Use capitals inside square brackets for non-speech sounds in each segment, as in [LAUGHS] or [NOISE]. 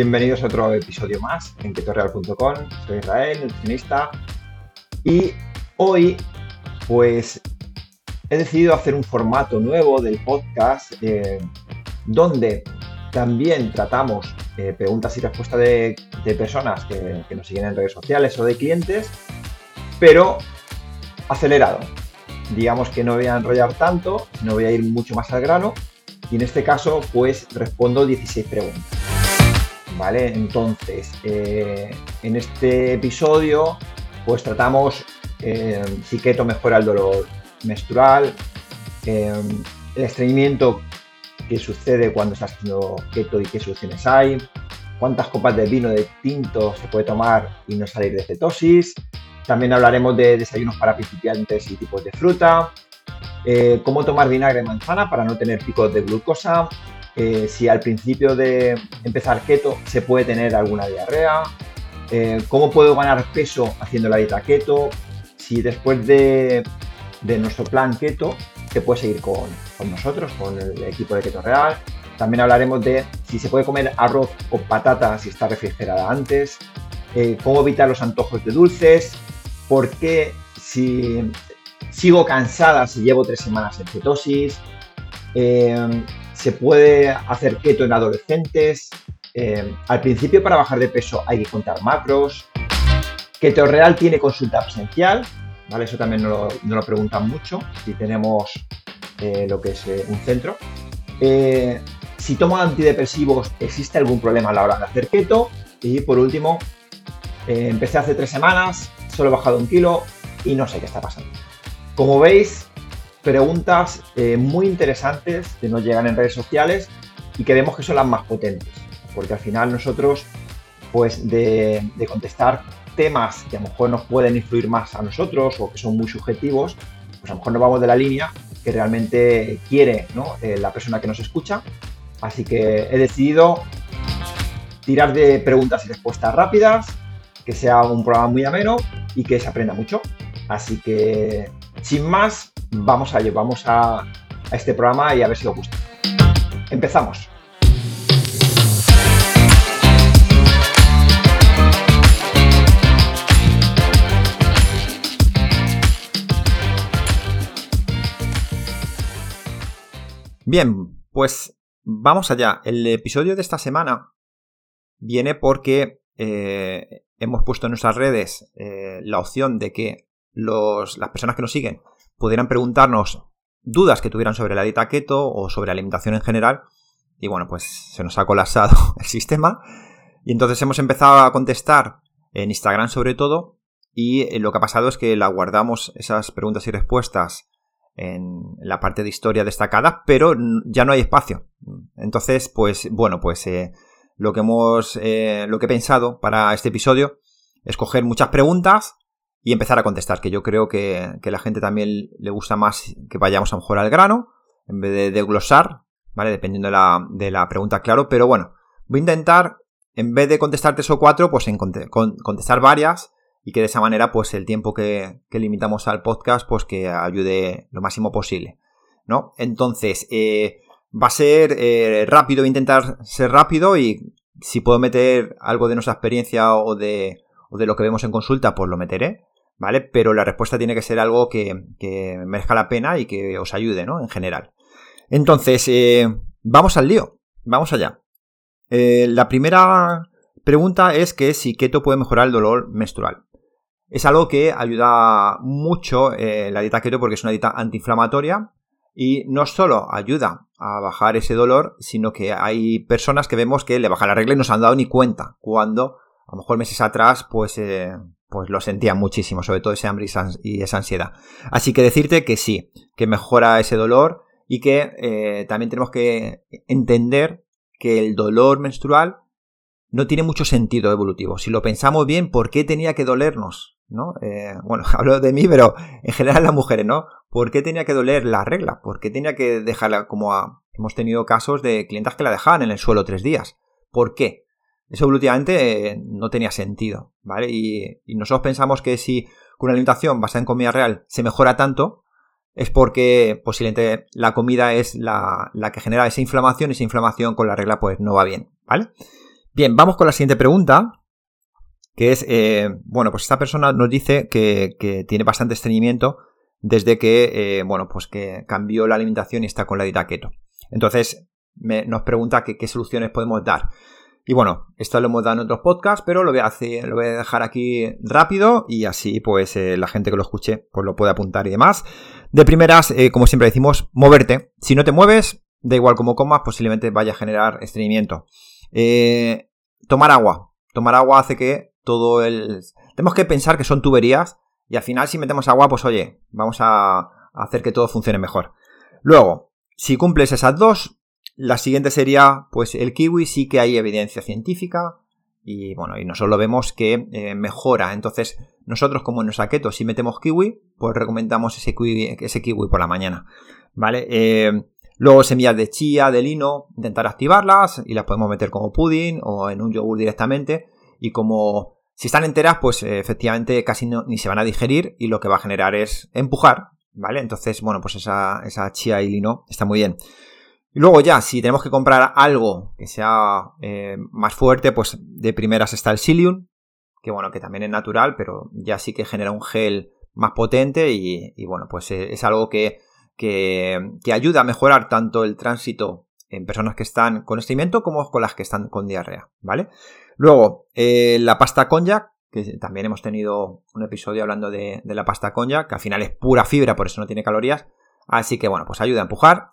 Bienvenidos a otro episodio más en ketoreal.com. Soy Israel, nutricionista. Y hoy, pues, he decidido hacer un formato nuevo del podcast eh, donde también tratamos eh, preguntas y respuestas de, personas que, que, nos siguen en redes sociales o de clientes, pero acelerado. Digamos que no voy a enrollar tanto, no voy a ir mucho más al grano y en este caso pues respondo 16 preguntas. Entonces, eh, en este episodio pues tratamos eh, si keto mejora el dolor menstrual, eh, el estreñimiento que sucede cuando estás haciendo keto y qué soluciones hay, cuántas copas de vino de tinto se puede tomar y no salir de cetosis. También hablaremos de desayunos para principiantes y tipos de fruta, eh, cómo tomar vinagre de manzana para no tener picos de glucosa, eh, si al principio de empezar keto se puede tener alguna diarrea, eh, cómo puedo ganar peso haciendo la dieta keto, si después de, nuestro plan keto se puede seguir con, nosotros, con el equipo de Keto Real. También hablaremos de si se puede comer arroz o patata si está refrigerada antes, cómo evitar los antojos de dulces, por qué si Sigo cansada si llevo tres semanas en cetosis. Se puede hacer keto en adolescentes. Em, al principio para bajar de peso hay que contar macros. Keto Real tiene consulta presencial. ¿vale? Eso también nos lo, preguntan mucho. Si tenemos eh, lo que es eh, un centro. Eh, si tomo antidepresivos, ¿existe algún problema a la hora de hacer keto? Y por último, empecé hace tres semanas, solo he bajado un kilo y no sé qué está pasando. Como veis, preguntas eh, muy interesantes que nos llegan en redes sociales y que vemos que son las más potentes, porque al final nosotros, pues de, contestar temas que a lo mejor nos pueden influir más a nosotros o que son muy subjetivos, pues a lo mejor nos vamos de la línea que realmente quiere eh, la persona que nos escucha. Así que he decidido tirar de preguntas y respuestas rápidas, que sea un programa muy ameno y que se aprenda mucho. Así que sin más, vamos a, vamos a, este programa y a ver si os gusta. Empezamos. Bien, pues vamos allá. El episodio de esta semana viene porque eh, hemos puesto en nuestras redes eh, la opción de que las personas que nos siguen pudieran preguntarnos dudas que tuvieran sobre la dieta keto o sobre alimentación en general. Y bueno, pues se nos ha colapsado [LAUGHS] el sistema. Y entonces hemos empezado a contestar en Instagram sobre todo. Y lo que ha pasado es que la guardamos esas preguntas y respuestas en la parte de historia destacada, pero ya no hay espacio. Entonces, pues bueno, pues eh, lo que hemos, eh, lo que he pensado para este episodio es coger muchas preguntas y empezar a contestar, que yo creo que, que la gente también le gusta más que vayamos a lo mejor al grano, en vez de, glosar, ¿vale? Dependiendo de la, de la, pregunta, claro, pero bueno, voy a intentar, en vez de contestar tres o cuatro, pues en contestar varias y que de esa manera, pues el tiempo que, que, limitamos al podcast, pues que ayude lo máximo posible, ¿no? Entonces, eh, va a ser eh, rápido, voy a intentar ser rápido y si puedo meter algo de nuestra experiencia o de, o de lo que vemos en consulta, pues lo meteré. ¿Vale? Pero la respuesta tiene que ser algo que, merezca la pena y que os ayude, ¿no? En general. Entonces, eh, vamos al lío. Vamos allá. Eh, la primera pregunta es que si keto puede mejorar el dolor menstrual. Es algo que ayuda mucho eh, la dieta keto porque es una dieta antiinflamatoria y no solo ayuda a bajar ese dolor, sino que hay personas que vemos que le baja la regla y no se han dado ni cuenta cuando a lo mejor meses atrás pues pues lo sentía muchísimo, sobre todo ese hambre y esa ansiedad. Así que decirte que sí, que mejora ese dolor y que eh, también tenemos que entender que el dolor menstrual no tiene mucho sentido evolutivo. Si lo pensamos bien, ¿por qué tenía que dolernos? ¿No? Eh, bueno, [LAUGHS] hablo de mí, pero en general las mujeres, ¿no? ¿Por qué tenía que doler la regla? ¿Por qué tenía que dejarla como. Hemos tenido casos de clientas que la dejaban en el suelo tres días. ¿Por qué? Eso evolutivamente eh, no tenía sentido, ¿vale? Y, nosotros pensamos que si con una alimentación basada en comida real se mejora tanto, es porque posiblemente la comida es la, que genera esa inflamación y esa inflamación con la regla pues no va bien, ¿vale? Bien, vamos con la siguiente pregunta, que es, eh, bueno, pues esta persona nos dice que, tiene bastante estreñimiento desde que, eh, bueno, pues que cambió la alimentación y está con la dieta keto. Entonces, nos pregunta qué soluciones podemos dar. Y bueno, esto lo hemos dado en otros podcasts, pero lo voy a, hacer, lo voy a dejar aquí rápido y así pues eh, la gente que lo escuche pues lo puede apuntar y demás. De primeras, eh, como siempre decimos, moverte. Si no te mueves, da igual como comas, posiblemente vaya a generar estreñimiento. Eh, tomar agua. Tomar agua hace que todo el... Tenemos que pensar que son tuberías y al final si metemos agua, pues oye, vamos a hacer que todo funcione mejor. Luego, si cumples esas dos, la siguiente sería, pues el kiwi sí que hay evidencia científica y bueno, y nosotros vemos que eh, mejora. Entonces, nosotros como en nuestra keto si metemos kiwi, pues recomendamos ese kiwi, ese kiwi por la mañana, ¿vale? Eh, luego semillas de chía, de lino, intentar activarlas y las podemos meter como pudding o en un yogur directamente y como si están enteras, pues efectivamente casi ni se van a digerir y lo que va a generar es empujar, ¿vale? Entonces, bueno, pues esa, esa chía y lino está muy bien. Y luego ya, si tenemos que comprar algo que sea eh, más fuerte, pues de primeras está el Psyllium, que bueno, que también es natural, pero ya sí que genera un gel más potente y, bueno, pues es algo que, que, ayuda a mejorar tanto el tránsito en personas que están con estreñimiento como con las que están con diarrea, ¿vale? Luego, eh, la pasta konjac, que también hemos tenido un episodio hablando de, la pasta konjac, que al final es pura fibra, por eso no tiene calorías, así que bueno, pues ayuda a empujar.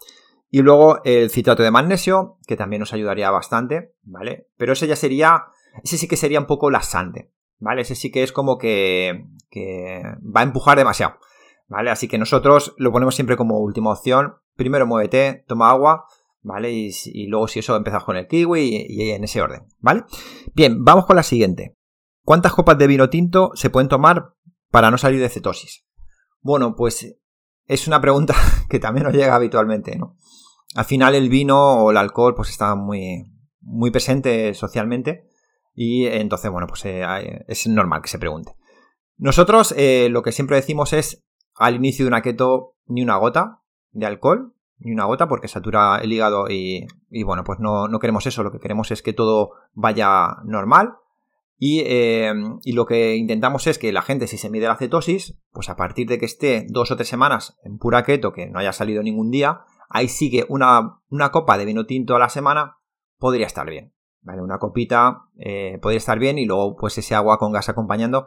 Y luego el citrato de magnesio, que también nos ayudaría bastante, ¿vale? Pero ese ya sería, ese sí que sería un poco laxante, ¿vale? Ese sí que es como que, que va a empujar demasiado, ¿vale? Así que nosotros lo ponemos siempre como última opción. Primero muévete, toma agua, ¿vale? Y, luego si eso empezamos con el kiwi y, y, en ese orden, ¿vale? Bien, vamos con la siguiente. ¿Cuántas copas de vino tinto se pueden tomar para no salir de cetosis? Bueno, pues es una pregunta [LAUGHS] que también nos llega habitualmente, ¿no? Al final el vino o el alcohol pues está muy, muy presente socialmente y entonces, bueno, pues eh, es normal que se pregunte. Nosotros eh, lo que siempre decimos es al inicio de una keto ni una gota de alcohol, ni una gota porque satura el hígado y, bueno, pues no, no, queremos eso, lo que queremos es que todo vaya normal. Y, eh, y, lo que intentamos es que la gente, si se mide la cetosis, pues a partir de que esté dos o tres semanas en pura keto, que no haya salido ningún día, ahí sí que una, una copa de vino tinto a la semana podría estar bien. ¿vale? Una copita eh, podría estar bien y luego pues ese agua con gas acompañando.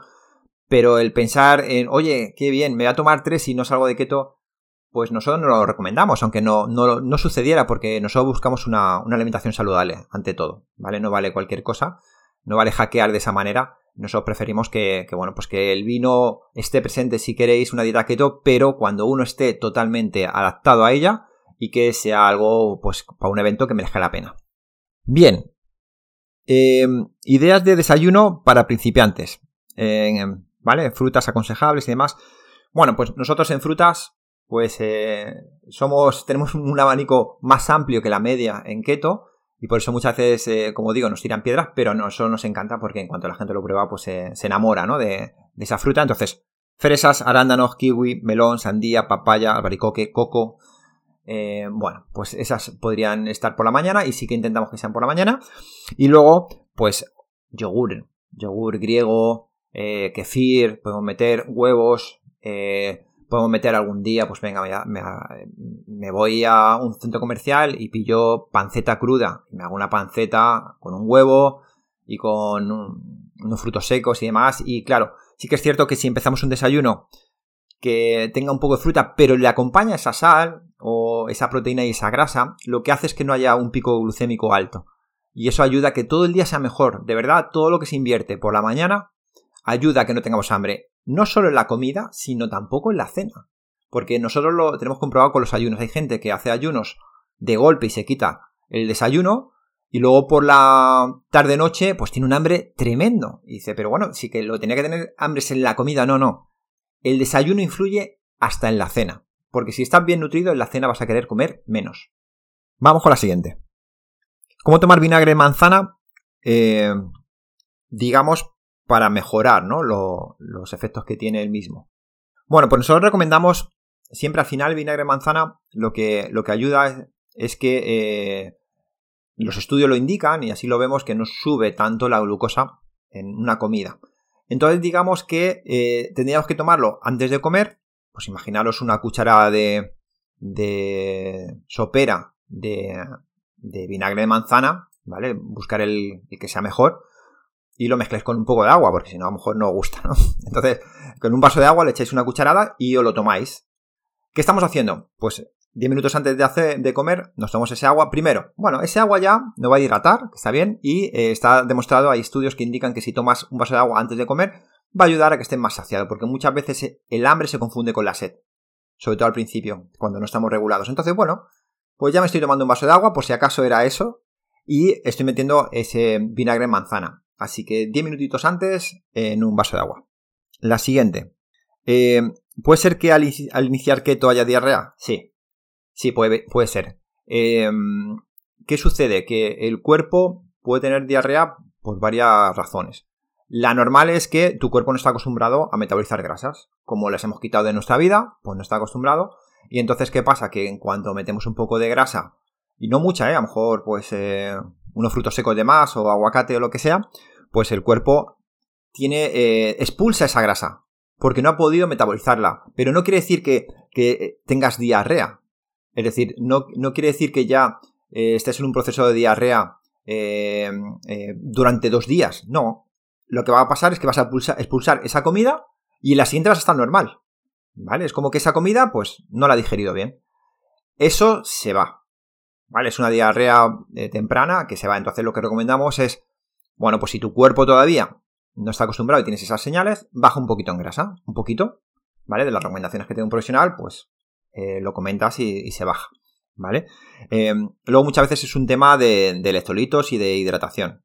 Pero el pensar en, oye, qué bien, me voy a tomar tres y no salgo de keto, pues nosotros no lo recomendamos, aunque no, no, no sucediera, porque nosotros buscamos una, una, alimentación saludable, ante todo, ¿vale? No vale cualquier cosa, no vale hackear de esa manera. Nosotros preferimos que, que, bueno, pues que el vino esté presente si queréis una dieta keto, pero cuando uno esté totalmente adaptado a ella, y que sea algo, pues, para un evento que merezca la pena. Bien. Em, ideas de desayuno para principiantes. ¿Vale? Frutas aconsejables y demás. Bueno, pues nosotros en frutas, pues eh, somos, tenemos un abanico más amplio que la media en keto. Y por eso muchas veces, eh, como digo, nos tiran piedras, pero no, eso nos encanta porque en cuanto la gente lo prueba, pues se enamora, ¿no? De, de esa fruta. Entonces, fresas, arándanos, kiwi, melón, sandía, papaya, albaricoque, coco, eh, bueno, pues esas podrían estar por la mañana y sí que intentamos que sean por la mañana. Y luego, pues yogur, yogur griego, eh, kefir, podemos meter huevos, eh, podemos meter algún día, pues venga, me, voy a un centro comercial y pillo panceta cruda. me hago una panceta con un huevo y con unos frutos secos y demás. Y claro, sí que es cierto que si empezamos un desayuno que tenga un poco de fruta, pero le acompaña esa sal o esa proteína y esa grasa, lo que hace es que no haya un pico glucémico alto. Y eso ayuda a que todo el día sea mejor. De verdad, todo lo que se invierte por la mañana ayuda a que no tengamos hambre. No solo en la comida, sino tampoco en la cena. Porque nosotros lo tenemos comprobado con los ayunos. Hay gente que hace ayunos de golpe y se quita el desayuno y luego por la tarde-noche pues tiene un hambre tremendo. Y dice, pero bueno, sí que lo tenía que tener hambre en la comida. No, no el desayuno influye hasta en la cena, porque si estás bien nutrido en la cena vas a querer comer menos. Vamos con la siguiente. ¿Cómo tomar vinagre de manzana? Eh, digamos, para mejorar ¿no? los efectos que tiene el mismo. Bueno, pues nosotros recomendamos siempre al final vinagre de manzana lo que, lo que ayuda es, que eh, los estudios lo indican y así lo vemos que no sube tanto la glucosa en una comida. Entonces digamos que eh, tendríamos que tomarlo antes de comer, pues imaginaros una cucharada de, de sopera de, de, vinagre de manzana, ¿vale? Buscar el, el, que sea mejor y lo mezcláis con un poco de agua, porque si no a lo mejor no gusta, ¿no? [LAUGHS] Entonces, con un vaso de agua le echáis una cucharada y os lo tomáis. ¿Qué estamos haciendo? Pues 10 minutos antes de, comer nos tomamos ese agua. Primero, bueno, ese agua ya nos va a hidratar, está bien, y eh, está demostrado, hay estudios que indican que si tomas un vaso de agua antes de comer, va a ayudar a que estés más saciado, porque muchas veces el hambre se confunde con la sed, sobre todo al principio, cuando no estamos regulados. Entonces, bueno, pues ya me estoy tomando un vaso de agua, por si acaso era eso, y estoy metiendo ese vinagre en manzana. Así que 10 minutitos antes en un vaso de agua. La siguiente. Eh, ¿Puede ser que al, iniciar keto haya diarrea? Sí, Sí, puede, puede ser. Em, ¿Qué sucede? Que el cuerpo puede tener diarrea por varias razones. La normal es que tu cuerpo no está acostumbrado a metabolizar grasas. Como las hemos quitado de nuestra vida, pues no está acostumbrado. Y entonces, ¿qué pasa? Que en cuanto metemos un poco de grasa, y no mucha, ¿eh? a lo mejor pues eh, unos frutos secos de más o aguacate o lo que sea, pues el cuerpo tiene, eh, expulsa esa grasa porque no ha podido metabolizarla. Pero no quiere decir que, que tengas diarrea. Es decir, no, quiere decir que ya eh, estés en un proceso de diarrea eh, eh, durante dos días. No. Lo que va a pasar es que vas a expulsar esa comida y la siguiente vas a estar normal. ¿Vale? Es como que esa comida, pues, no la ha digerido bien. Eso se va. ¿Vale? Es una diarrea temprana que se va. Entonces lo que recomendamos es, bueno, pues si tu cuerpo todavía no está acostumbrado y tienes esas señales, baja un poquito en grasa. Un poquito. ¿Vale? De las recomendaciones que tiene un profesional, pues eh, lo comentas y, se baja, ¿vale? Eh, luego muchas veces es un tema de, electrolitos y de hidratación,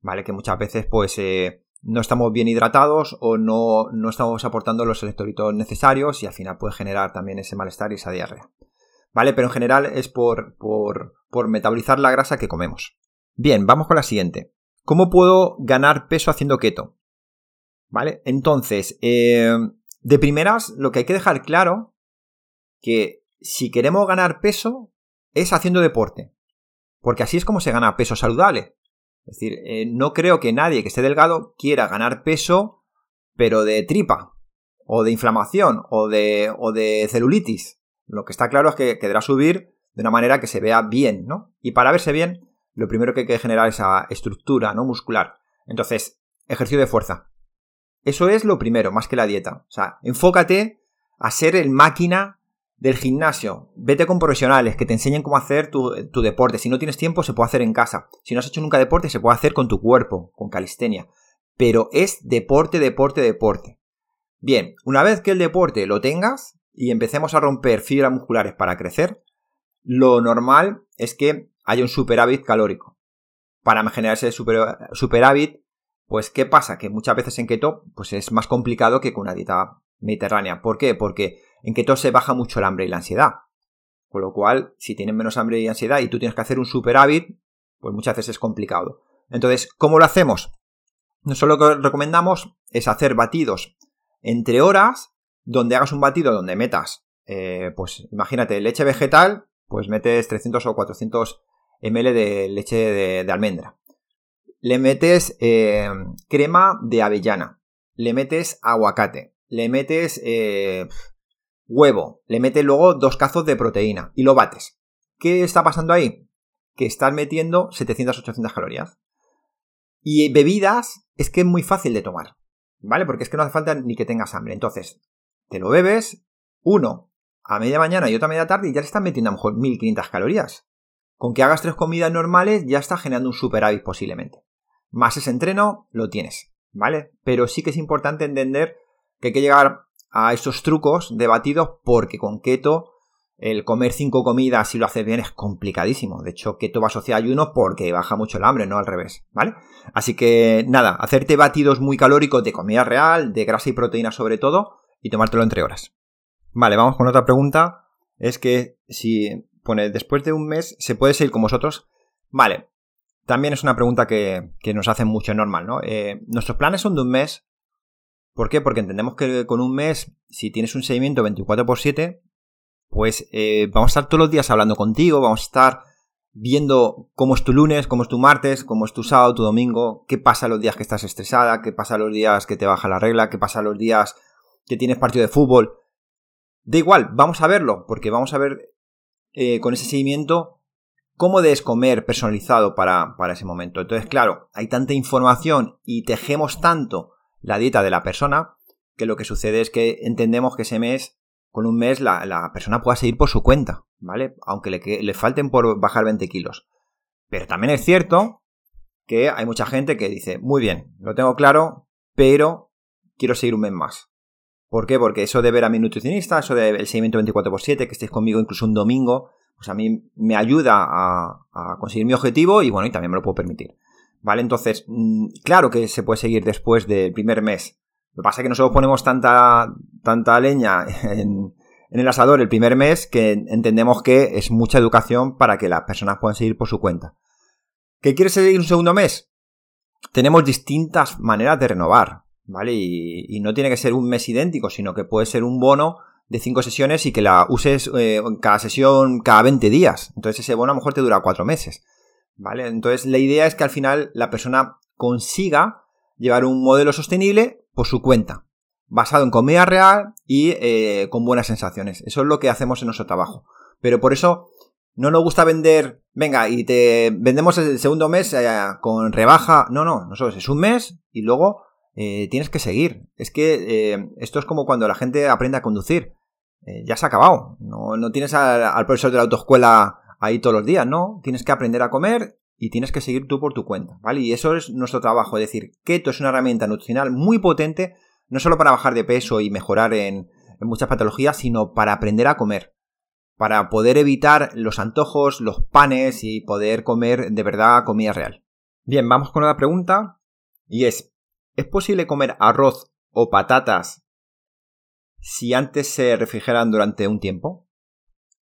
¿vale? Que muchas veces pues eh, no estamos bien hidratados o no, no, estamos aportando los electrolitos necesarios y al final puede generar también ese malestar y esa diarrea, ¿vale? Pero en general es por, por, por metabolizar la grasa que comemos. Bien, vamos con la siguiente. ¿Cómo puedo ganar peso haciendo keto? ¿Vale? Entonces, de primeras, lo que hay que dejar claro que si queremos ganar peso es haciendo deporte. Porque así es como se gana peso saludable. Es decir, eh, no creo que nadie que esté delgado quiera ganar peso, pero de tripa, o de inflamación, o de, o de celulitis. Lo que está claro es que quedará subir de una manera que se vea bien, ¿no? Y para verse bien, lo primero que hay que generar es esa estructura, ¿no? Muscular. Entonces, ejercicio de fuerza. Eso es lo primero, más que la dieta. O sea, enfócate a ser el máquina del gimnasio. Vete con profesionales que te enseñen cómo hacer tu, deporte. Si no tienes tiempo, se puede hacer en casa. Si no has hecho nunca deporte, se puede hacer con tu cuerpo, con calistenia. Pero es deporte, deporte, deporte. Bien, una vez que el deporte lo tengas y empecemos a romper fibras musculares para crecer, lo normal es que haya un superávit calórico. Para generar ese superávit, pues ¿qué pasa? Que muchas veces en keto pues es más complicado que con una dieta mediterránea. ¿Por qué? Porque en keto se baja mucho el hambre y la ansiedad. Con lo cual, si tienes menos hambre y ansiedad y tú tienes que hacer un superávit, pues muchas veces es complicado. Entonces, ¿cómo lo hacemos? Nosotros lo que recomendamos es hacer batidos entre horas, donde hagas un batido donde metas, eh, pues imagínate, leche vegetal, pues metes 300 o 400 ml de leche de, almendra. Le metes eh, crema de avellana. Le metes aguacate le metes eh, huevo, le metes luego dos cazos de proteína y lo bates. ¿Qué está pasando ahí? Que estás metiendo 700-800 calorías. Y bebidas es que es muy fácil de tomar, ¿vale? Porque es que no hace falta ni que tengas hambre. Entonces, te lo bebes, uno a media mañana y otra a media tarde y ya le estás metiendo a lo mejor 1500 calorías. Con que hagas tres comidas normales ya estás generando un superávit posiblemente. Más ese entreno, lo tienes, ¿vale? Pero sí que es importante entender que hay que llegar a estos trucos de batidos porque con keto el comer cinco comidas si lo haces bien es complicadísimo. De hecho, keto va asociado a ayuno porque baja mucho el hambre, no al revés, ¿vale? Así que nada, hacerte batidos muy calóricos de comida real, de grasa y proteína sobre todo, y tomártelo entre horas. Vale, vamos con otra pregunta. Es que si pone después de un mes, ¿se puede seguir con vosotros? Vale, también es una pregunta que, nos hacen mucho normal, ¿no? Eh, nuestros planes son de un mes, ¿Por qué? Porque entendemos que con un mes, si tienes un seguimiento 24 x 7, pues eh, vamos a estar todos los días hablando contigo, vamos a estar viendo cómo es tu lunes, cómo es tu martes, cómo es tu sábado, tu domingo, qué pasa los días que estás estresada, qué pasa los días que te baja la regla, qué pasa los días que tienes partido de fútbol. Da igual, vamos a verlo, porque vamos a ver eh, con ese seguimiento cómo debes comer personalizado para, para ese momento. Entonces, claro, hay tanta información y tejemos tanto la dieta de la persona que lo que sucede es que entendemos que ese mes, con un mes, la, la persona pueda seguir por su cuenta. ¿vale? Aunque le, falten por bajar 20 kilos. Pero también es cierto que hay mucha gente que dice, muy bien, lo tengo claro, pero quiero seguir un mes más. ¿Por qué? Porque eso de ver a mi nutricionista, eso del seguimiento 24x7, que estéis conmigo incluso un domingo, pues a mí me ayuda a, conseguir mi objetivo y bueno, y también me lo puedo permitir. ¿Vale? Entonces, mm, claro que se puede seguir después del primer mes. Lo que pasa es que nosotros ponemos tanta, tanta leña [LAUGHS] en, el asador el primer mes que entendemos que es mucha educación para que las personas puedan seguir por su cuenta. ¿Qué quieres seguir un segundo mes? Tenemos distintas maneras de renovar, ¿vale? Y, no tiene que ser un mes idéntico, sino que puede ser un bono de cinco sesiones y que la uses eh, cada sesión cada 20 días. Entonces ese bono a lo mejor te dura cuatro meses, ¿vale? Entonces la idea es que al final la persona consiga llevar un modelo sostenible por su cuenta basado en comida real y eh, con buenas sensaciones. Eso es lo que hacemos en nuestro trabajo. Pero por eso no nos gusta vender, venga, y te vendemos el segundo mes eh, con rebaja. No, no, nosotros es un mes y luego eh, tienes que seguir. Es que esto es como cuando la gente aprende a conducir. ya se ha acabado. No, no tienes al, al, profesor de la autoescuela ahí todos los días, no. Tienes que aprender a comer y tienes que seguir tú por tu cuenta, ¿vale? Y eso es nuestro trabajo. Es decir, keto es una herramienta nutricional muy potente no solo para bajar de peso y mejorar en, muchas patologías, sino para aprender a comer. Para poder evitar los antojos, los panes y poder comer de verdad comida real. Bien, vamos con otra pregunta. Y es, ¿es posible comer arroz o patatas si antes se refrigeran durante un tiempo?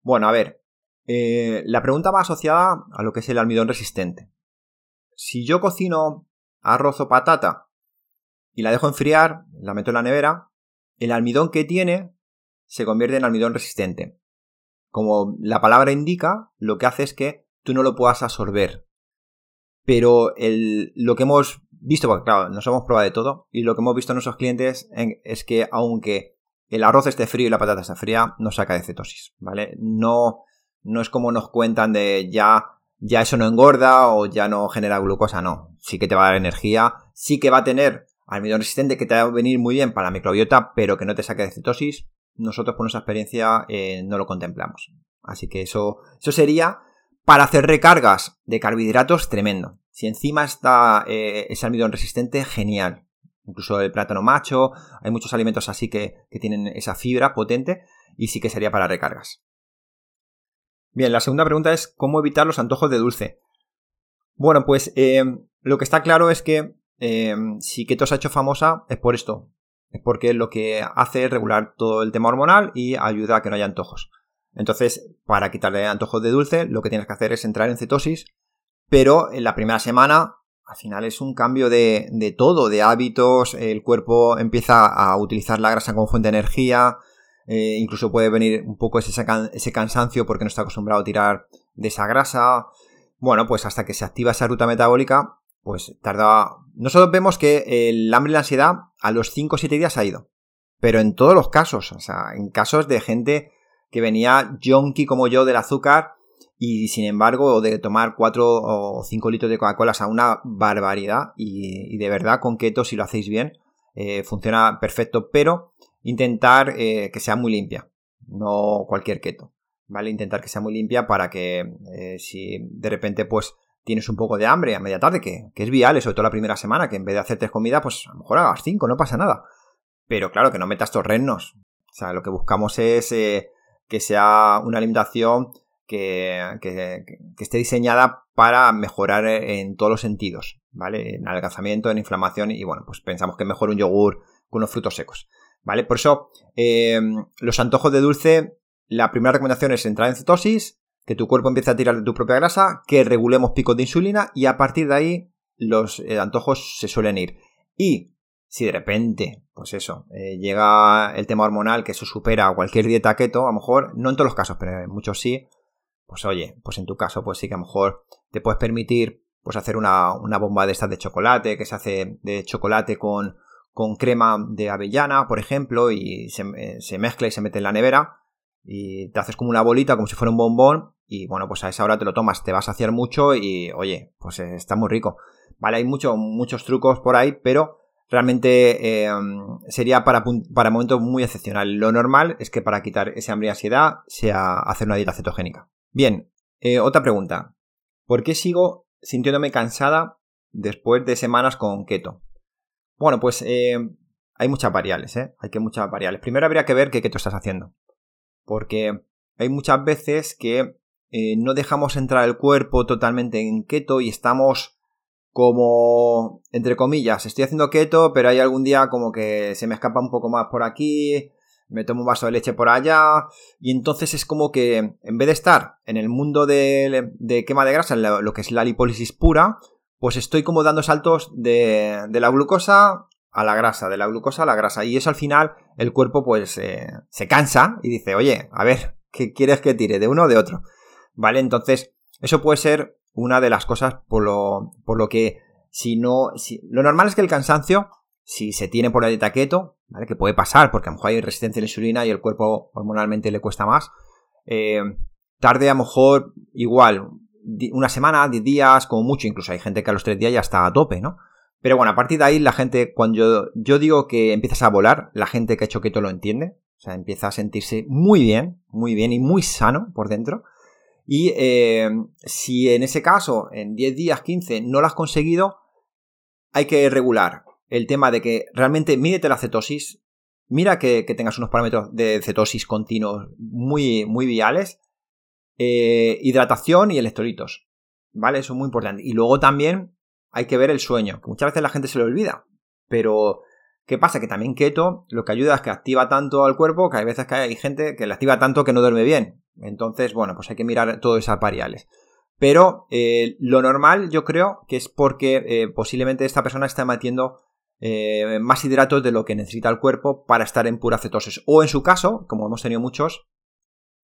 Bueno, a ver, eh, la pregunta va asociada a lo que es el almidón resistente. Si yo cocino arroz o patata y la dejo enfriar, la meto en la nevera, el almidón que tiene se convierte en almidón resistente. Como la palabra indica, lo que hace es que tú no lo puedas absorber. Pero lo que hemos visto, porque claro, nos hemos probado de todo, y lo que hemos visto en nuestros clientes es que aunque el arroz esté frío y la patata esté fría, no saca de cetosis, ¿vale? No, no es como nos cuentan de ya, ya eso no engorda o ya no genera glucosa, no. Sí que te va a dar energía, sí que va a tener almidón resistente que te va a venir muy bien para la microbiota, pero que no te saque de cetosis, nosotros por nuestra experiencia eh, no lo contemplamos. Así que eso, eso sería para hacer recargas de carbohidratos tremendo. Si encima está eh, ese almidón resistente, genial. Incluso el plátano macho, hay muchos alimentos así que, tienen esa fibra potente y sí que sería para recargas. Bien, la segunda pregunta es cómo evitar los antojos de dulce. Bueno, pues eh, lo que está claro es que eh, si Keto se ha hecho famosa es por esto. Es porque lo que hace es regular todo el tema hormonal y ayuda a que no haya antojos. Entonces, para quitarle antojos de dulce, lo que tienes que hacer es entrar en cetosis, pero en la primera semana, al final es un cambio de, todo, de hábitos, el cuerpo empieza a utilizar la grasa como fuente de energía, eh, incluso puede venir un poco ese, ese cansancio porque no está acostumbrado a tirar de esa grasa. Bueno, pues hasta que se activa esa ruta metabólica, pues tardaba... Nosotros vemos que el hambre y la ansiedad a los 5 o 7 días ha ido. Pero en todos los casos, o sea, en casos de gente que venía junkie como yo del azúcar y sin embargo de tomar 4 o 5 litros de Coca-Cola, o una barbaridad y, de verdad con keto si lo hacéis bien eh, funciona perfecto, pero intentar eh, que sea muy limpia, no cualquier keto, ¿vale? Intentar que sea muy limpia para que eh, si de repente pues tienes un poco de hambre a media tarde, que, es viable, sobre todo la primera semana, que en vez de hacer tres comidas, pues a lo mejor hagas cinco, no pasa nada. Pero claro, que no metas torrenos. O sea, lo que buscamos es eh, que sea una alimentación que, esté diseñada para mejorar en todos los sentidos, ¿vale? En adelgazamiento, en inflamación y bueno, pues pensamos que mejor un yogur con unos frutos secos, ¿vale? Por eso, eh, los antojos de dulce, la primera recomendación es entrar en cetosis, que tu cuerpo empiece a tirar de tu propia grasa, que regulemos picos de insulina y a partir de ahí los eh, antojos se suelen ir. Y si de repente, pues eso, eh, llega el tema hormonal, que eso supera cualquier dieta keto, a lo mejor, no en todos los casos, pero en muchos sí, pues oye, pues en tu caso, pues sí que a lo mejor te puedes permitir pues hacer una, bomba de estas de chocolate, que se hace de chocolate con, con crema de avellana, por ejemplo, y se, se, mezcla y se mete en la nevera, y te haces como una bolita, como si fuera un bombón, y bueno, pues a esa hora te lo tomas, te vas a hacer mucho y oye, pues está muy rico. Vale, hay mucho, muchos trucos por ahí, pero realmente eh, sería para, para momentos muy excepcionales. Lo normal es que para quitar ese hambre y ansiedad sea hacer una dieta cetogénica. Bien, eh, otra pregunta. ¿Por qué sigo sintiéndome cansada después de semanas con keto? Bueno, pues eh, hay muchas variables, ¿eh? Hay que muchas variables. Primero habría que ver qué keto estás haciendo. Porque hay muchas veces que no dejamos entrar el cuerpo totalmente en keto y estamos como, entre comillas, estoy haciendo keto, pero hay algún día como que se me escapa un poco más por aquí, me tomo un vaso de leche por allá, y entonces es como que en vez de estar en el mundo de, quema de grasa, lo, que es la lipólisis pura, pues estoy como dando saltos de, la glucosa a la grasa, de la glucosa a la grasa, y eso al final el cuerpo pues eh, se cansa y dice, oye, a ver, ¿qué quieres que tire? ¿De uno o de otro? ¿Vale? Entonces, eso puede ser una de las cosas por lo, por lo que si no... Si, lo normal es que el cansancio, si se tiene por la dieta keto, ¿vale? que puede pasar porque a lo mejor hay resistencia a la insulina y el cuerpo hormonalmente le cuesta más, eh, tarde a lo mejor igual una semana, 10 días, como mucho, incluso hay gente que a los 3 días ya está a tope, ¿no? Pero bueno, a partir de ahí la gente, cuando yo, digo que empiezas a volar, la gente que ha hecho keto lo entiende, o sea, empieza a sentirse muy bien, muy bien y muy sano por dentro. Y eh, si en ese caso, en 10 días, 15, no lo has conseguido, hay que regular el tema de que realmente mídete la cetosis, mira que, tengas unos parámetros de cetosis continuos muy, muy viales, eh, hidratación y electrolitos, ¿vale? Eso es muy importante. Y luego también hay que ver el sueño, que muchas veces la gente se lo olvida, pero ¿qué pasa? Que también keto lo que ayuda es que activa tanto al cuerpo que hay veces que hay gente que le activa tanto que no duerme bien. Entonces, bueno, pues hay que mirar todas esas variables. Pero eh, lo normal yo creo que es porque eh, posiblemente esta persona está metiendo más hidratos de lo que necesita el cuerpo para estar en pura cetosis. O en su caso, como hemos tenido muchos,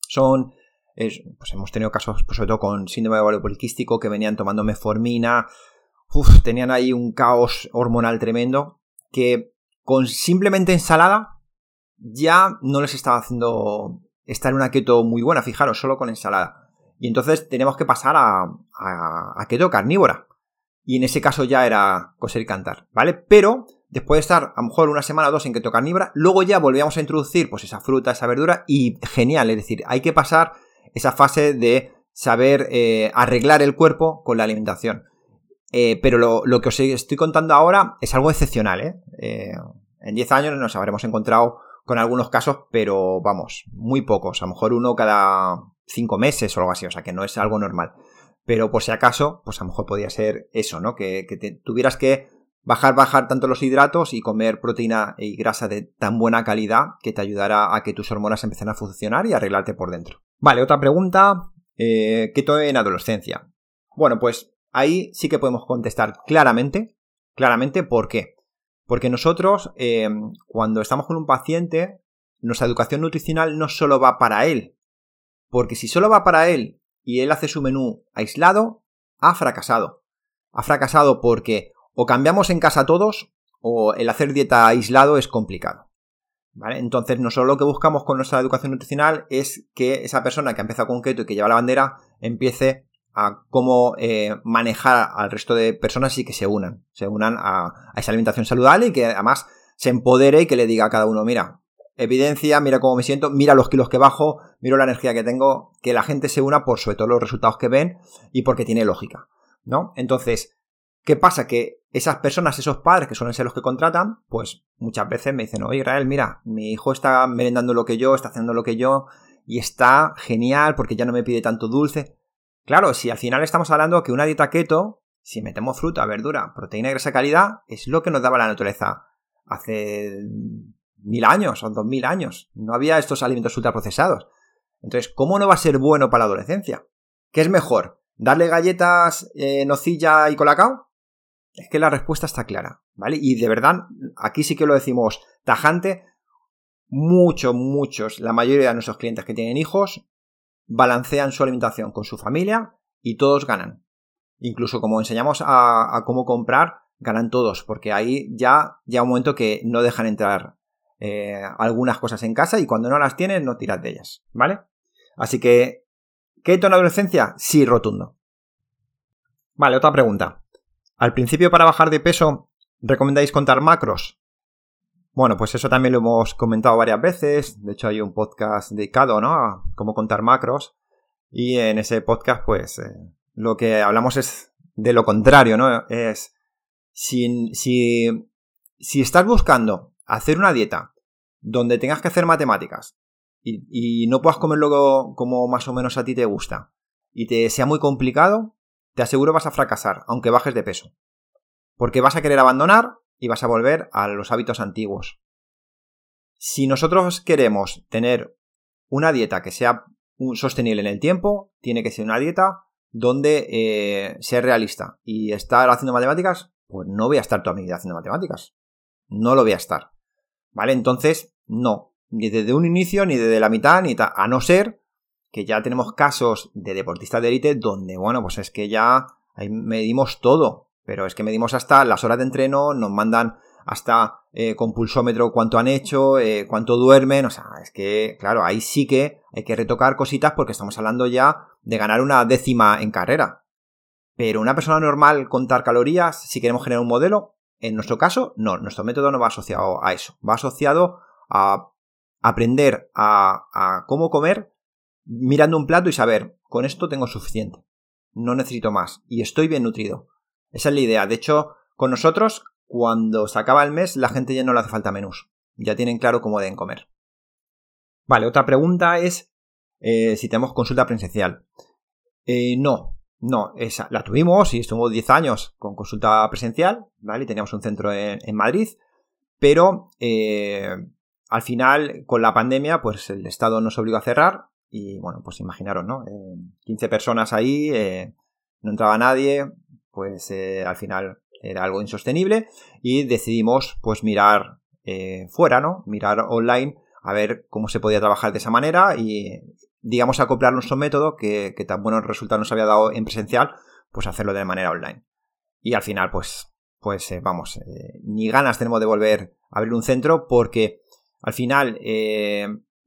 son... pues hemos tenido casos, pues, sobre todo con síndrome de ovario poliquístico, que venían tomando meformina, uf, tenían ahí un caos hormonal tremendo, que con simplemente ensalada ya no les estaba haciendo está en una keto muy buena, fijaros, solo con ensalada. Y entonces tenemos que pasar a, a, keto carnívora. Y en ese caso ya era coser y cantar, ¿vale? Pero después de estar a lo mejor una semana o dos en keto carnívora, luego ya volvíamos a introducir pues esa fruta, esa verdura y genial, es decir, hay que pasar esa fase de saber eh, arreglar el cuerpo con la alimentación. Eh, pero lo, lo, que os estoy contando ahora es algo excepcional, ¿eh? en 10 años nos habremos encontrado con algunos casos, pero vamos, muy pocos, a lo mejor uno cada cinco meses o algo así, o sea que no es algo normal. Pero por si acaso, pues a lo mejor podría ser eso, ¿no? Que, tuvieras que bajar, bajar tanto los hidratos y comer proteína y grasa de tan buena calidad que te ayudará a que tus hormonas empiecen a funcionar y arreglarte por dentro. Vale, otra pregunta, eh, ¿keto en adolescencia? Bueno, pues ahí sí que podemos contestar claramente, claramente por qué. Porque nosotros, eh, cuando estamos con un paciente, nuestra educación nutricional no solo va para él. Porque si solo va para él y él hace su menú aislado, ha fracasado. Ha fracasado porque o cambiamos en casa todos o el hacer dieta aislado es complicado. ¿Vale? Entonces, nosotros lo que buscamos con nuestra educación nutricional es que esa persona que ha empezado con keto y que lleva la bandera empiece a cómo eh, manejar al resto de personas y que se unan, se unan a, esa alimentación saludable y que además se empodere y que le diga a cada uno, mira, evidencia, mira cómo me siento, mira los kilos que bajo, mira la energía que tengo, que la gente se una por sobre todo los resultados que ven y porque tiene lógica, ¿no? Entonces, ¿qué pasa? Que esas personas, esos padres que suelen ser los que contratan, pues muchas veces me dicen, oye Israel, mira, mi hijo está merendando lo que yo, está haciendo lo que yo y está genial porque ya no me pide tanto dulce. Claro, si al final estamos hablando que una dieta keto, si metemos fruta, verdura, proteína y grasa calidad, es lo que nos daba la naturaleza hace mil años o dos mil años. No había estos alimentos ultraprocesados. Entonces, ¿cómo no va a ser bueno para la adolescencia? ¿Qué es mejor? ¿Darle galletas, eh, nocilla y colacao? Es que la respuesta está clara, ¿vale? Y de verdad, aquí sí que lo decimos tajante. Muchos, muchos, la mayoría de nuestros clientes que tienen hijos balancean su alimentación con su familia y todos ganan. Incluso como enseñamos a, cómo comprar, ganan todos, porque ahí ya ya un momento que no dejan entrar eh, algunas cosas en casa y cuando no las tienes no tiras de ellas, ¿vale? Así que, ¿keto en adolescencia? Sí, rotundo. Vale, otra pregunta. Al principio para bajar de peso, ¿recomendáis contar macros? Bueno, pues eso también lo hemos comentado varias veces. De hecho, hay un podcast dedicado, ¿no? A cómo contar macros. Y en ese podcast, pues, eh, lo que hablamos es de lo contrario, ¿no? Es si, si, si estás buscando hacer una dieta donde tengas que hacer matemáticas y, y no puedas comerlo como más o menos a ti te gusta y te sea muy complicado, te aseguro vas a fracasar, aunque bajes de peso. Porque vas a querer abandonar y vas a volver a los hábitos antiguos. Si nosotros queremos tener una dieta que sea sostenible en el tiempo, tiene que ser una dieta donde eh, sea realista. Y estar haciendo matemáticas, pues no voy a estar toda mi vida haciendo matemáticas. No lo voy a estar. ¿Vale? Entonces, no. Ni desde un inicio, ni desde la mitad, ni. A no ser que ya tenemos casos de deportistas de élite donde, bueno, pues es que ya ahí medimos todo. Pero es que medimos hasta las horas de entreno, nos mandan hasta eh, con pulsómetro cuánto han hecho, eh, cuánto duermen, o sea, es que, claro, ahí sí que hay que retocar cositas porque estamos hablando ya de ganar una décima en carrera. Pero una persona normal contar calorías, si queremos generar un modelo, en nuestro caso, no, nuestro método no va asociado a eso, va asociado a aprender a, a cómo comer mirando un plato y saber, con esto tengo suficiente, no necesito más y estoy bien nutrido. Esa es la idea. De hecho, con nosotros, cuando se acaba el mes, la gente ya no le hace falta menús. Ya tienen claro cómo deben comer. Vale, otra pregunta es eh, si tenemos consulta presencial. Eh, no, no, esa, la tuvimos y estuvimos 10 años con consulta presencial, ¿vale? Teníamos un centro en, Madrid, pero eh, al final, con la pandemia, pues el Estado nos obligó a cerrar y, bueno, pues imaginaron, ¿no? 15 personas ahí, no entraba nadie, pues al final era algo insostenible y decidimos pues mirar eh, fuera, ¿no? Mirar online a ver cómo se podía trabajar de esa manera y digamos acoplar nuestro método que, tan buenos resultados nos había dado en presencial, pues hacerlo de manera online. Y al final pues, pues eh, vamos, eh, ni ganas tenemos de volver a abrir un centro porque al final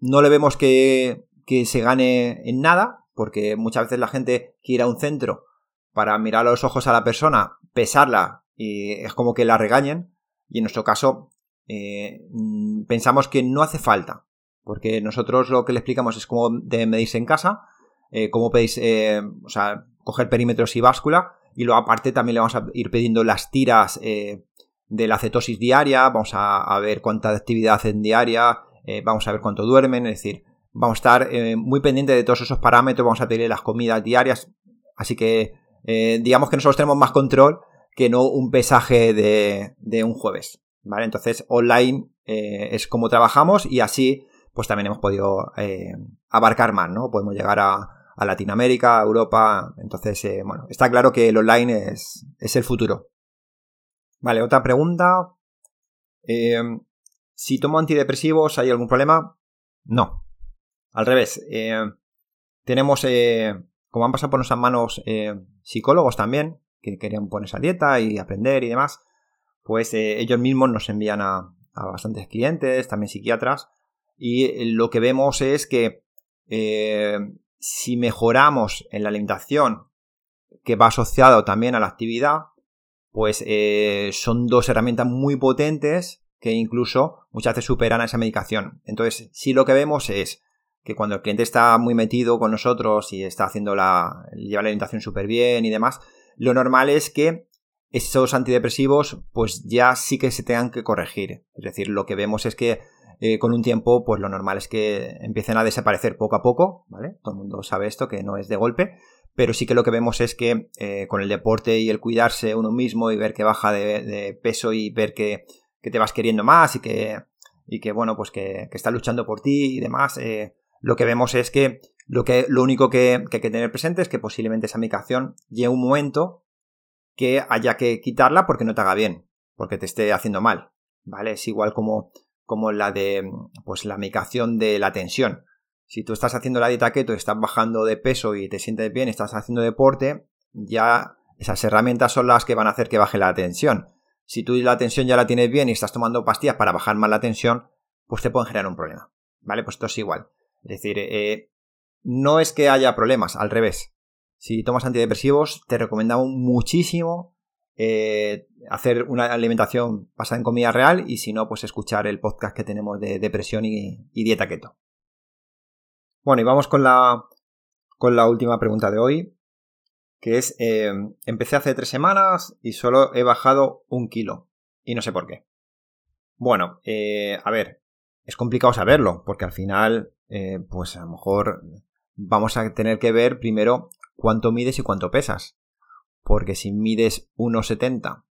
no le vemos que, que se gane en nada porque muchas veces la gente quiere ir a un centro para mirar a los ojos a la persona, pesarla y es como que la regañen. Y en nuestro caso eh, mm, pensamos que no hace falta, porque nosotros lo que le explicamos es cómo deben medirse en casa, eh, cómo podéis, eh, o sea, coger perímetros y báscula, y luego aparte también le vamos a ir pidiendo las tiras de la cetosis diaria, vamos a, ver cuánta actividad hacen diaria, vamos a ver cuánto duermen, es decir, vamos a estar muy pendientes de todos esos parámetros, vamos a pedirle las comidas diarias, así que digamos que nosotros tenemos más control que no un pesaje de, un jueves. ¿Vale? Entonces, online eh, es como trabajamos y así, pues también hemos podido eh, abarcar más, ¿no? Podemos llegar a, Latinoamérica, a Europa. Entonces, eh, bueno, está claro que el online es, es el futuro. Vale, otra pregunta. si tomo antidepresivos, ¿hay algún problema? No. Al revés. tenemos, como han pasado por nuestras manos, psicólogos también, que querían ponerse a dieta y aprender y demás, pues eh, ellos mismos nos envían a, bastantes clientes, también psiquiatras, y lo que vemos es que eh, si mejoramos en la alimentación, que va asociado también a la actividad, pues eh, son dos herramientas muy potentes que incluso muchas veces superan a esa medicación. Entonces, si lo que vemos es que cuando el cliente está muy metido con nosotros y está haciendo la, lleva la alimentación súper bien y demás, lo normal es que esos antidepresivos pues ya sí que se tengan que corregir. Es decir, lo que vemos es que eh, con un tiempo pues lo normal es que empiecen a desaparecer poco a poco, ¿vale? Todo el mundo sabe esto, que no es de golpe, pero sí que lo que vemos es que eh, con el deporte y el cuidarse uno mismo y ver que baja de, peso y ver que, te vas queriendo más y que, y que bueno, pues que, está luchando por ti y demás, eh, lo que vemos es que lo, que, lo único que, hay que tener presente es que posiblemente esa medicación llegue un momento que haya que quitarla porque no te haga bien, porque te esté haciendo mal, ¿vale? Es igual como, como la de, pues la medicación de la tensión. Si tú estás haciendo la dieta keto estás bajando de peso y te sientes bien, estás haciendo deporte, ya esas herramientas son las que van a hacer que baje la tensión. Si tú la tensión ya la tienes bien y estás tomando pastillas para bajar más la tensión, pues te pueden generar un problema. ¿Vale? Pues esto es igual. Es decir, eh, no es que haya problemas, al revés. Si tomas antidepresivos, te recomendamos muchísimo eh, hacer una alimentación basada en comida real y si no, pues escuchar el podcast que tenemos de depresión y, dieta keto. Bueno, y vamos con la, con la última pregunta de hoy, que es, eh, empecé hace tres semanas y solo he bajado un kilo y no sé por qué. Bueno, a ver, es complicado saberlo, porque al final, pues a lo mejor vamos a tener que ver primero cuánto mides y cuánto pesas. Porque si mides 1,70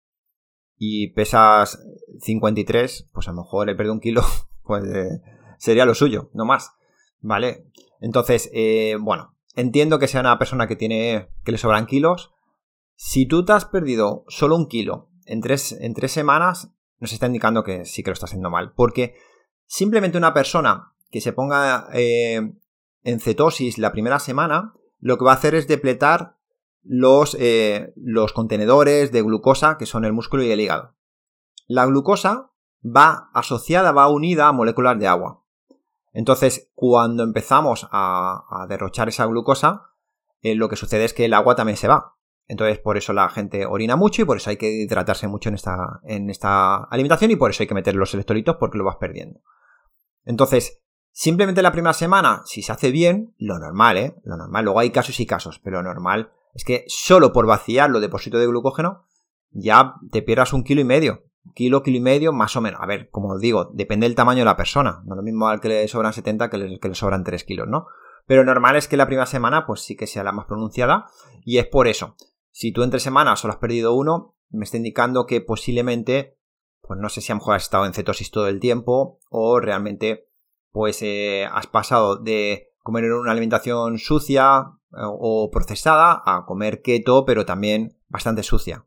y pesas 53, pues a lo mejor he perdido un kilo, [LAUGHS] pues eh, sería lo suyo, no más. ¿Vale? Entonces, eh, bueno, entiendo que sea una persona que tiene, que le sobran kilos. Si tú te has perdido solo un kilo en tres, en tres semanas, nos está indicando que sí que lo está haciendo mal. Porque simplemente una persona que se ponga eh, en cetosis la primera semana, lo que va a hacer es depletar los, eh, los contenedores de glucosa que son el músculo y el hígado. La glucosa va asociada, va unida a moléculas de agua. Entonces, cuando empezamos a, derrochar esa glucosa, eh, lo que sucede es que el agua también se va. Entonces, por eso la gente orina mucho y por eso hay que hidratarse mucho en esta, en esta alimentación y por eso hay que meter los electrolitos porque lo vas perdiendo. Entonces, Simplemente la primera semana, si se hace bien, lo normal, ¿eh? Lo normal. Luego hay casos y casos, pero lo normal es que solo por vaciar los depósitos de glucógeno ya te pierdas un kilo y medio. Kilo, kilo y medio, más o menos. A ver, como digo, depende del tamaño de la persona. No es lo mismo al que le sobran 70 que que le sobran 3 kilos, ¿no? Pero normal es que la primera semana, pues sí que sea la más pronunciada. Y es por eso. Si tú entre semanas solo has perdido uno, me está indicando que posiblemente, pues no sé si a lo mejor has estado en cetosis todo el tiempo o realmente pues eh, has pasado de comer una alimentación sucia eh, o procesada a comer keto, pero también bastante sucia.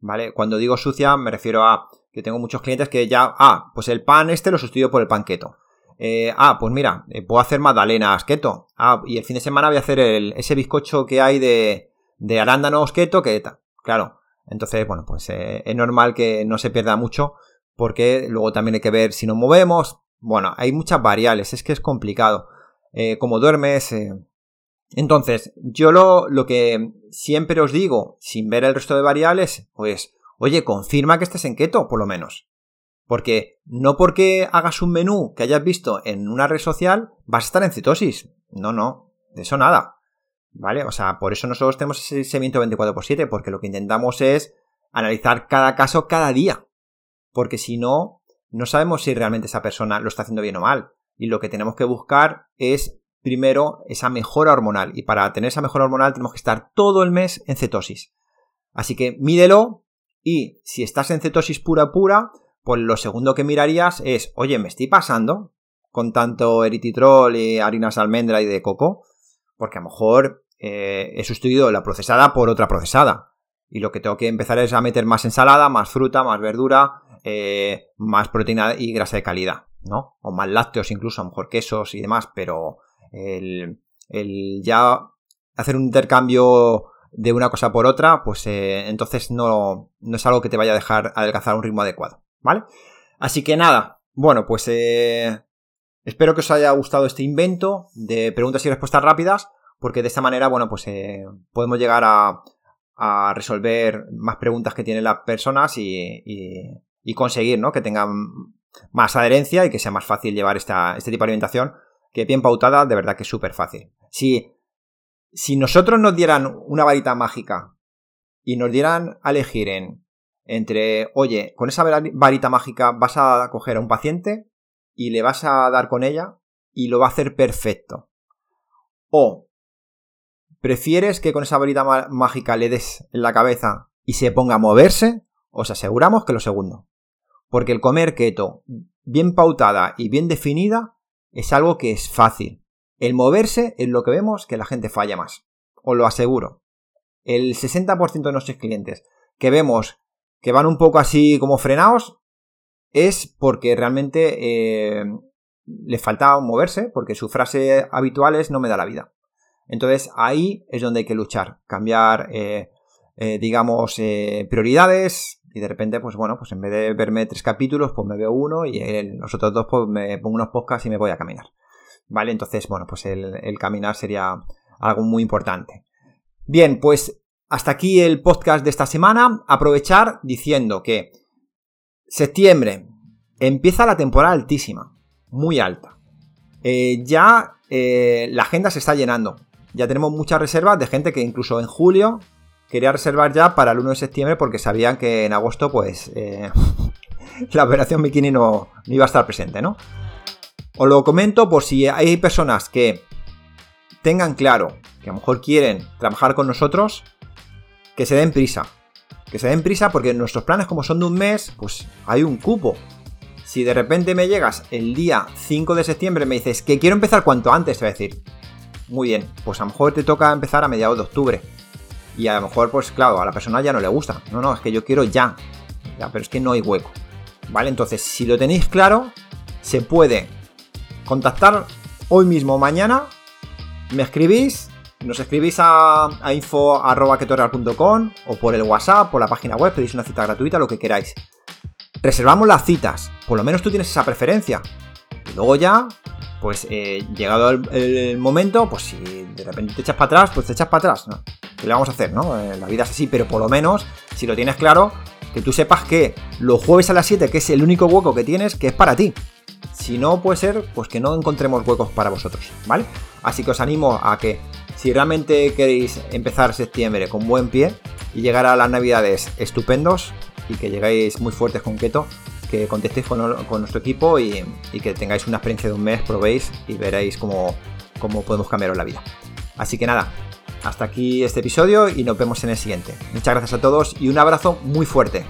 ¿Vale? Cuando digo sucia me refiero a que tengo muchos clientes que ya, ah, pues el pan este lo sustituyo por el pan keto. Eh, ah, pues mira, puedo hacer magdalenas keto. Ah, y el fin de semana voy a hacer ese bizcocho que hay de, de arándanos keto, que claro. Entonces, bueno, pues es normal que no se pierda mucho, porque luego también hay que ver si nos movemos, bueno, hay muchas variables, es que es complicado. Eh, como duermes. Eh. Entonces, yo lo, lo que siempre os digo, sin ver el resto de variables, pues, oye, confirma que estés en keto, por lo menos. Porque no porque hagas un menú que hayas visto en una red social, vas a estar en cetosis. No, no, de eso nada. ¿Vale? O sea, por eso nosotros tenemos ese seguimiento 24x7, porque lo que intentamos es analizar cada caso cada día. Porque si no, no sabemos si realmente esa persona lo está haciendo bien o mal. Y lo que tenemos que buscar es primero esa mejora hormonal. Y para tener esa mejora hormonal tenemos que estar todo el mes en cetosis. Así que mídelo y si estás en cetosis pura pura, pues lo segundo que mirarías es, oye, me estoy pasando con tanto erititrol y harinas almendra y de coco, porque a lo mejor eh, he sustituido la procesada por otra procesada. Y lo que tengo que empezar es a meter más ensalada, más fruta, más verdura, eh, más proteína y grasa de calidad, ¿no? O más lácteos incluso, a lo mejor quesos y demás, pero el, ya hacer un intercambio de una cosa por otra, pues eh, entonces no, no, es algo que te vaya a dejar adelgazar un ritmo adecuado, ¿vale? Así que nada, bueno, pues eh, espero que os haya gustado este invento de preguntas y respuestas rápidas, porque de esta manera, bueno, pues podemos llegar a, a, resolver más preguntas que tienen las personas y, y conseguir ¿no? que tengan más adherencia y que sea más fácil llevar esta, este tipo de alimentación, que bien pautada, de verdad que es súper fácil. Si, si nosotros nos dieran una varita mágica y nos dieran a elegir en, entre, oye, con esa varita mágica vas a coger a un paciente y le vas a dar con ella y lo va a hacer perfecto. O prefieres que con esa varita mágica le des en la cabeza y se ponga a moverse, os aseguramos que lo segundo. Porque el comer keto bien pautada y bien definida es algo que es fácil. El moverse es lo que vemos que la gente falla más. Os lo aseguro. El 60% de nuestros clientes que vemos que van un poco así como frenados es porque realmente eh, le falta moverse porque su frase habitual es no me da la vida. Entonces ahí es donde hay que luchar, cambiar, eh, eh, digamos, eh, prioridades y de repente, pues bueno, pues en vez de verme tres capítulos, pues me veo uno y en los otros dos pues me pongo unos podcasts y me voy a caminar. ¿Vale? Entonces, bueno, pues el, caminar sería algo muy importante. Bien, pues hasta aquí el podcast de esta semana. Aprovechar diciendo que septiembre empieza la temporada altísima, muy alta. Ya la agenda se está llenando. Ya tenemos muchas reservas de gente que incluso en julio quería reservar ya para el 1 de septiembre porque sabían que en agosto pues eh, [LAUGHS] la operación bikini no, no, iba a estar presente, ¿no? Os lo comento por si hay personas que tengan claro que a lo mejor quieren trabajar con nosotros, que se den prisa. Que se den prisa porque nuestros planes como son de un mes, pues hay un cupo. Si de repente me llegas el día 5 de septiembre y me dices que quiero empezar cuanto antes, te voy a decir, muy bien, pues a lo mejor te toca empezar a mediados de octubre. Y a lo mejor, pues claro, a la persona ya no le gusta. No, no, es que yo quiero ya. Ya, pero es que no hay hueco. ¿Vale? Entonces, si lo tenéis claro, se puede contactar hoy mismo o mañana. Me escribís nos escribís a, a o por el WhatsApp, por la página web, pedís una cita gratuita, lo que queráis. Reservamos las citas, por lo menos tú tienes esa preferencia. Luego ya, pues eh, llegado el, momento, pues si de repente te echas para atrás, pues te echas para atrás, ¿no? ¿Qué le vamos a hacer, no? Eh, la vida es así, pero por lo menos, si lo tienes claro, que tú sepas que los jueves a las 7, que es el único hueco que tienes, que es para ti. Si no, puede ser, pues que no encontremos huecos para vosotros, ¿vale? Así que os animo a que si realmente queréis empezar septiembre con buen pie y llegar a las navidades estupendos y que llegáis muy fuertes con Keto, que contestéis con, nuestro equipo y, que tengáis una experiencia de un mes, probéis y veréis cómo, cómo podemos cambiaros la vida. Así que nada, hasta aquí este episodio y nos vemos en el siguiente. Muchas gracias a todos y un abrazo muy fuerte.